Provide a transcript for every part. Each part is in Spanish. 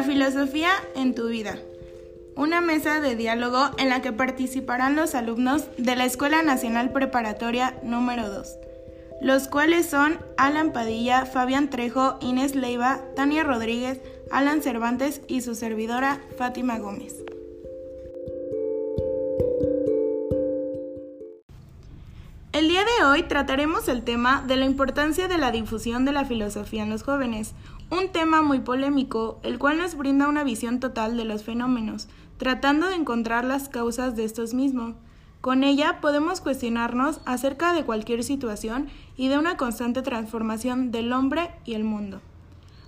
La filosofía en tu vida. Una mesa de diálogo en la que participarán los alumnos de la Escuela Nacional Preparatoria número 2, los cuales son Alan Padilla, Fabián Trejo, Inés Leiva, Tania Rodríguez, Alan Cervantes y su servidora Fátima Gómez. El día de hoy trataremos el tema de la importancia de la difusión de la filosofía en los jóvenes, un tema muy polémico, el cual nos brinda una visión total de los fenómenos, tratando de encontrar las causas de estos mismos. Con ella podemos cuestionarnos acerca de cualquier situación y de una constante transformación del hombre y el mundo.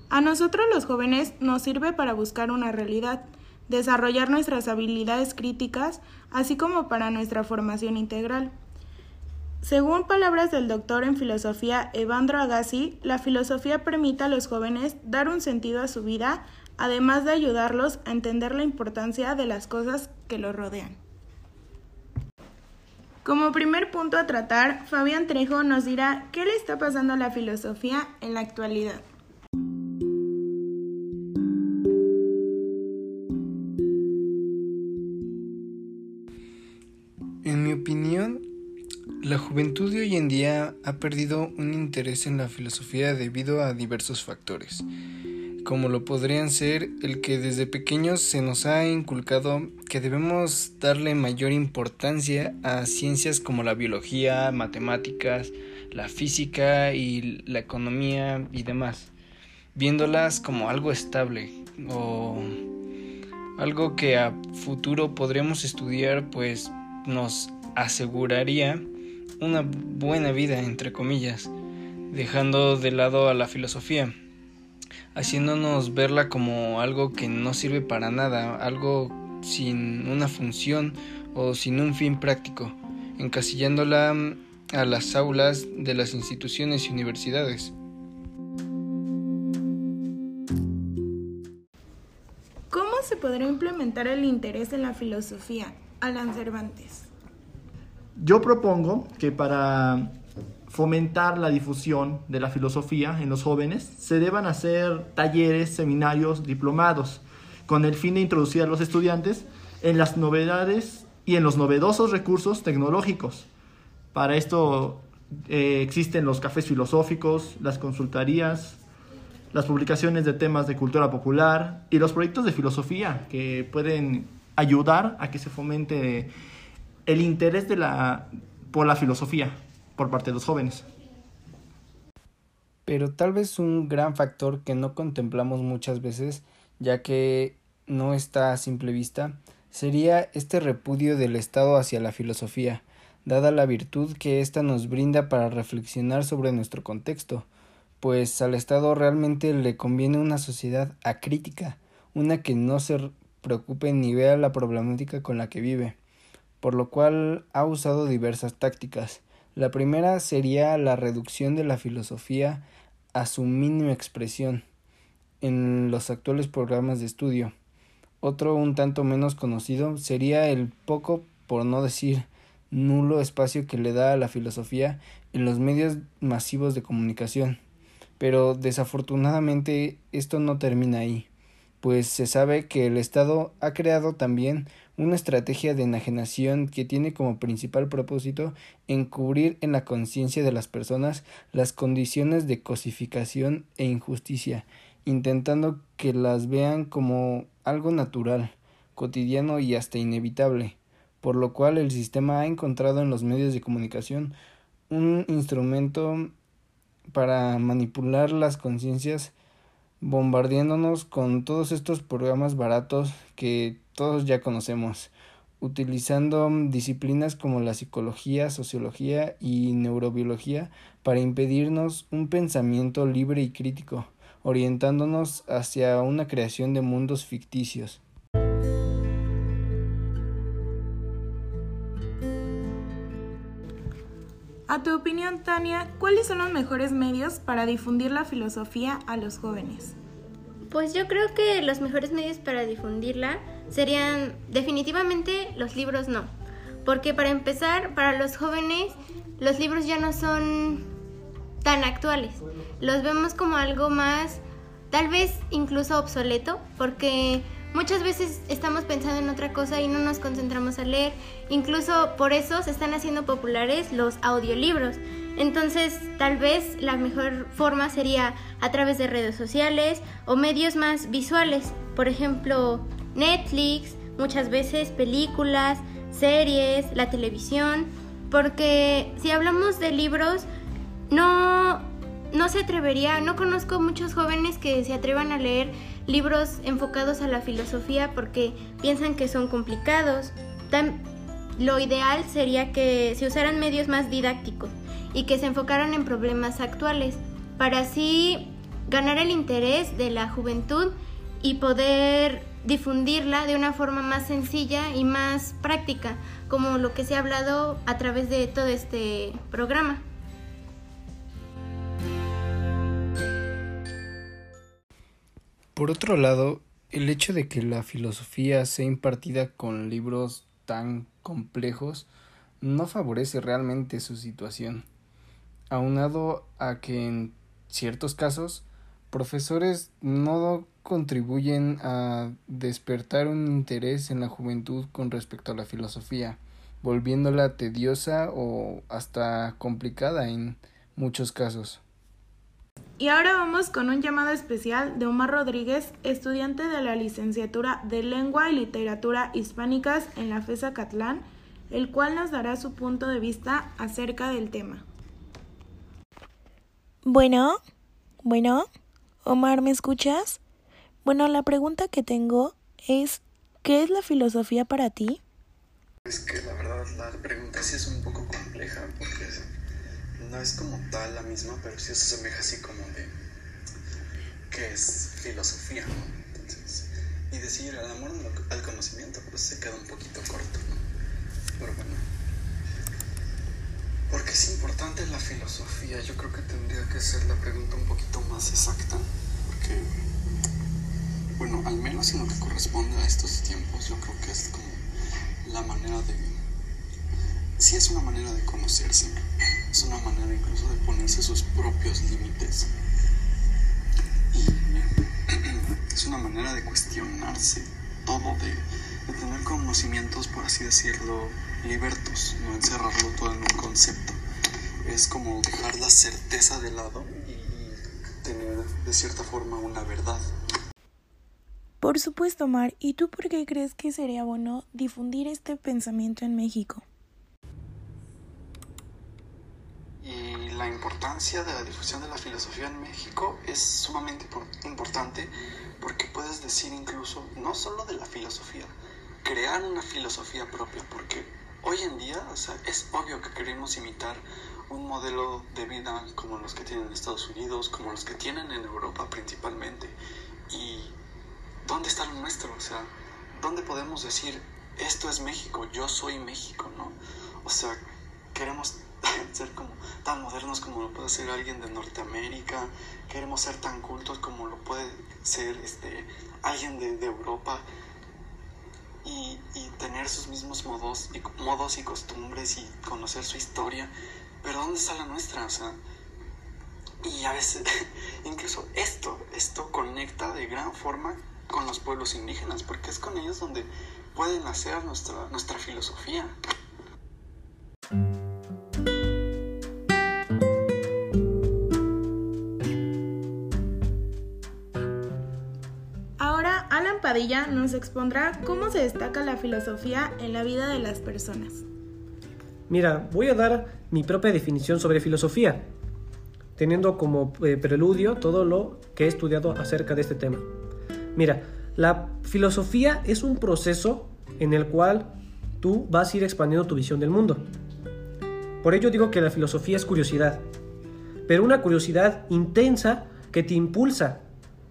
A nosotros los jóvenes nos sirve para buscar una realidad, desarrollar nuestras habilidades críticas, así como para nuestra formación integral. Según palabras del doctor en filosofía Evandro Agassi, la filosofía permite a los jóvenes dar un sentido a su vida, además de ayudarlos a entender la importancia de las cosas que los rodean. Como primer punto a tratar, Fabián Trejo nos dirá qué le está pasando a la filosofía en la actualidad. Juventud de hoy en día ha perdido un interés en la filosofía debido a diversos factores, como lo podrían ser el que desde pequeños se nos ha inculcado que debemos darle mayor importancia a ciencias como la biología, matemáticas, la física y la economía y demás, viéndolas como algo estable o algo que a futuro podremos estudiar pues nos aseguraría una buena vida, entre comillas, dejando de lado a la filosofía, haciéndonos verla como algo que no sirve para nada, algo sin una función o sin un fin práctico, encasillándola a las aulas de las instituciones y universidades. ¿Cómo se podrá implementar el interés en la filosofía? Alan Cervantes. Yo propongo que para fomentar la difusión de la filosofía en los jóvenes se deban hacer talleres, seminarios, diplomados, con el fin de introducir a los estudiantes en las novedades y en los novedosos recursos tecnológicos. Para esto eh, existen los cafés filosóficos, las consultarías, las publicaciones de temas de cultura popular y los proyectos de filosofía que pueden ayudar a que se fomente el interés de la, por la filosofía por parte de los jóvenes. Pero tal vez un gran factor que no contemplamos muchas veces, ya que no está a simple vista, sería este repudio del Estado hacia la filosofía, dada la virtud que ésta nos brinda para reflexionar sobre nuestro contexto, pues al Estado realmente le conviene una sociedad acrítica, una que no se preocupe ni vea la problemática con la que vive por lo cual ha usado diversas tácticas. La primera sería la reducción de la filosofía a su mínima expresión en los actuales programas de estudio. Otro un tanto menos conocido sería el poco, por no decir nulo espacio que le da a la filosofía en los medios masivos de comunicación. Pero desafortunadamente esto no termina ahí, pues se sabe que el Estado ha creado también una estrategia de enajenación que tiene como principal propósito encubrir en la conciencia de las personas las condiciones de cosificación e injusticia, intentando que las vean como algo natural, cotidiano y hasta inevitable, por lo cual el sistema ha encontrado en los medios de comunicación un instrumento para manipular las conciencias bombardeándonos con todos estos programas baratos que todos ya conocemos, utilizando disciplinas como la psicología, sociología y neurobiología para impedirnos un pensamiento libre y crítico, orientándonos hacia una creación de mundos ficticios. A tu opinión, Tania, ¿cuáles son los mejores medios para difundir la filosofía a los jóvenes? Pues yo creo que los mejores medios para difundirla serían definitivamente los libros no. Porque para empezar, para los jóvenes, los libros ya no son tan actuales. Los vemos como algo más tal vez incluso obsoleto, porque muchas veces estamos pensando en otra cosa y no nos concentramos a leer. Incluso por eso se están haciendo populares los audiolibros. Entonces, tal vez la mejor forma sería a través de redes sociales o medios más visuales. Por ejemplo, Netflix, muchas veces películas, series, la televisión. Porque si hablamos de libros, no, no se atrevería, no conozco muchos jóvenes que se atrevan a leer libros enfocados a la filosofía porque piensan que son complicados. lo ideal sería que se usaran medios más didácticos y que se enfocaran en problemas actuales para así ganar el interés de la juventud y poder difundirla de una forma más sencilla y más práctica, como lo que se ha hablado a través de todo este programa. Por otro lado, el hecho de que la filosofía sea impartida con libros tan complejos no favorece realmente su situación, aunado a que en ciertos casos profesores no contribuyen a despertar un interés en la juventud con respecto a la filosofía, volviéndola tediosa o hasta complicada en muchos casos. Y ahora vamos con un llamado especial de Omar Rodríguez, estudiante de la licenciatura de Lengua y Literatura Hispánicas en la FESA Catlán, el cual nos dará su punto de vista acerca del tema. Bueno, bueno, Omar, ¿me escuchas? Bueno, la pregunta que tengo es, ¿qué es la filosofía para ti? Es que la verdad la pregunta sí es un poco compleja porque no es como tal la misma, pero sí se asemeja así como de qué es filosofía, ¿no? Entonces, y decir el amor al conocimiento pues se queda un poquito corto, ¿no? Pero bueno. ¿Por qué es importante la filosofía? Yo creo que tendría que ser la pregunta un poquito más exacta, porque bueno, al menos en lo que corresponde a estos tiempos, yo creo que es como la manera de... Sí es una manera de conocerse, es una manera incluso de ponerse sus propios límites. Y es una manera de cuestionarse todo, de, tener conocimientos, por así decirlo, libertos, no encerrarlo todo en un concepto. Es como dejar la certeza de lado y tener de cierta forma una verdad. Por supuesto, Mar. ¿Y tú por qué crees que sería bueno difundir este pensamiento en México? Y la importancia de la difusión de la filosofía en México es sumamente importante porque puedes decir incluso, no solo de la filosofía, crear una filosofía propia, porque hoy en día o sea, es obvio que queremos imitar un modelo de vida como los que tienen en Estados Unidos, como los que tienen en Europa principalmente. Y ¿dónde está lo nuestro? O sea, ¿dónde podemos decir, esto es México, yo soy México, ¿no? O sea, queremos ser como tan modernos como lo puede ser alguien de Norteamérica, queremos ser tan cultos como lo puede ser este, alguien de, Europa y, y, tener sus mismos modos y, modos y costumbres y conocer su historia, pero ¿dónde está la nuestra? O sea, y a veces, incluso esto, esto conecta de gran forma con los pueblos indígenas, porque es con ellos donde pueden hacer nuestra, nuestra filosofía. Nos expondrá cómo se destaca la filosofía en la vida de las personas. Mira, voy a dar mi propia definición sobre filosofía, teniendo como eh, preludio todo lo que he estudiado acerca de este tema. Mira, la filosofía es un proceso en el cual tú vas a ir expandiendo tu visión del mundo. Por ello digo que la filosofía es curiosidad, pero una curiosidad intensa que te impulsa,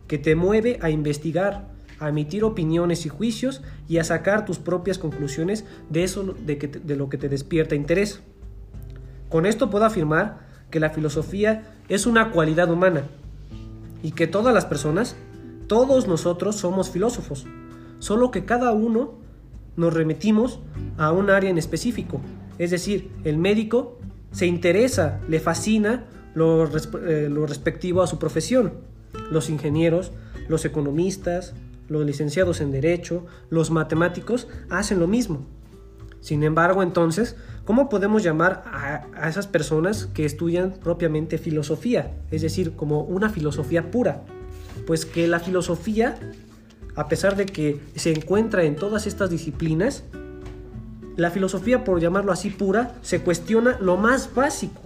que te mueve a investigar, a emitir opiniones y juicios y a sacar tus propias conclusiones de eso de, de lo que te despierta interés. Con esto puedo afirmar que la filosofía es una cualidad humana y que todas las personas todos nosotros somos filósofos, solo que cada uno nos remitimos a un área en específico. Es decir, el médico se interesa, le fascina lo, eh, respectivo a su profesión. los ingenieros, los economistas, los licenciados en Derecho, los matemáticos hacen lo mismo. Sin embargo, entonces, ¿cómo podemos llamar a, esas personas que estudian propiamente filosofía? Es decir, como una filosofía pura. Pues que la filosofía, a pesar de que se encuentra en todas estas disciplinas, la filosofía, por llamarlo así pura, se cuestiona lo más básico.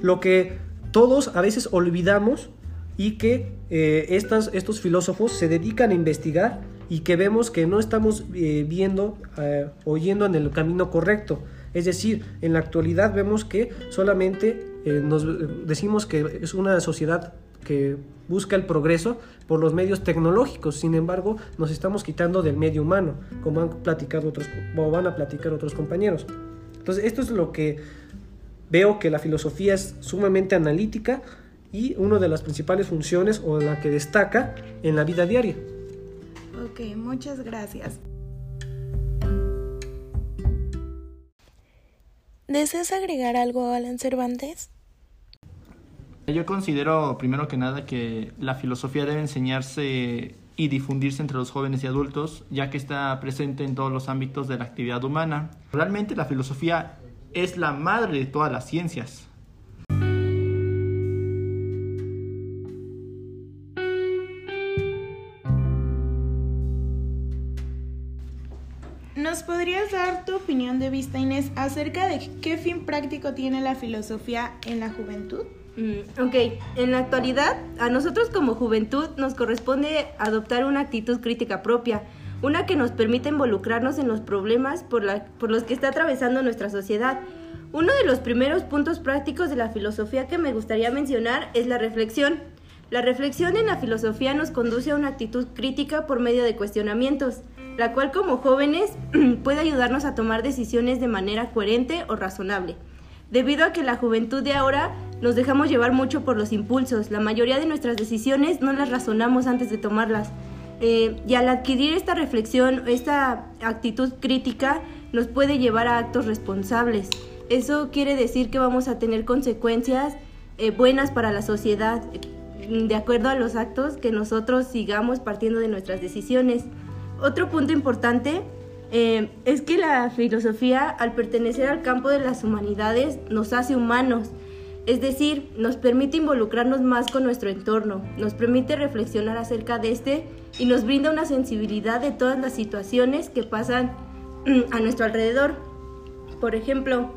Lo que todos a veces olvidamos y que eh, estos filósofos se dedican a investigar y que vemos que no estamos eh, viendo, eh, oyendo en el camino correcto. Es decir, en la actualidad vemos que solamente nos decimos que es una sociedad que busca el progreso por los medios tecnológicos. Sin embargo, nos estamos quitando del medio humano, como han platicado otros, como van a platicar otros compañeros. Entonces, esto es lo que veo que la filosofía es sumamente analítica y una de las principales funciones o la que destaca en la vida diaria. Ok, muchas gracias. ¿Deseas agregar algo, Alan Cervantes? Yo considero, primero que nada, que la filosofía debe enseñarse y difundirse entre los jóvenes y adultos, ya que está presente en todos los ámbitos de la actividad humana. Realmente la filosofía es la madre de todas las ciencias. ¿Nos podrías dar tu opinión de vista, Inés, acerca de qué fin práctico tiene la filosofía en la juventud? Mm, ok, en la actualidad a nosotros como juventud nos corresponde adoptar una actitud crítica propia, una que nos permite involucrarnos en los problemas por, por los que está atravesando nuestra sociedad. Uno de los primeros puntos prácticos de la filosofía que me gustaría mencionar es la reflexión. La reflexión en la filosofía nos conduce a una actitud crítica por medio de cuestionamientos, la cual como jóvenes puede ayudarnos a tomar decisiones de manera coherente o razonable. Debido a que la juventud de ahora nos dejamos llevar mucho por los impulsos. La mayoría de nuestras decisiones no las razonamos antes de tomarlas. Eh, y al adquirir esta reflexión, esta actitud crítica, nos puede llevar a actos responsables. Eso quiere decir que vamos a tener consecuencias eh, buenas para la sociedad, de acuerdo a los actos que nosotros sigamos partiendo de nuestras decisiones. Otro punto importante eh, es que la filosofía, al pertenecer al campo de las humanidades, nos hace humanos es decir, nos permite involucrarnos más con nuestro entorno, nos permite reflexionar acerca de este y nos brinda una sensibilidad de todas las situaciones que pasan a nuestro alrededor. Por ejemplo,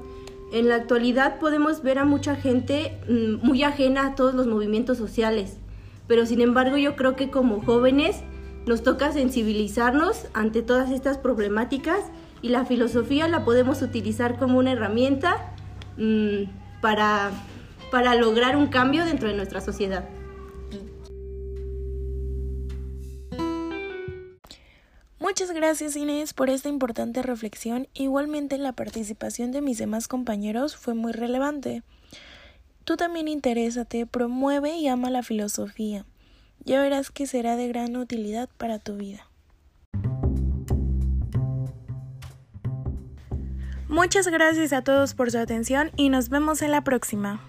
en la actualidad podemos ver a mucha gente mm, muy ajena a todos los movimientos sociales, pero sin embargo yo creo que como jóvenes nos toca sensibilizarnos ante todas estas problemáticas y la filosofía la podemos utilizar como una herramienta mm, para para lograr un cambio dentro de nuestra sociedad. Muchas gracias Inés por esta importante reflexión. Igualmente la participación de mis demás compañeros fue muy relevante. Tú también interésate, promueve y ama la filosofía. Ya verás que será de gran utilidad para tu vida. Muchas gracias a todos por su atención y nos vemos en la próxima.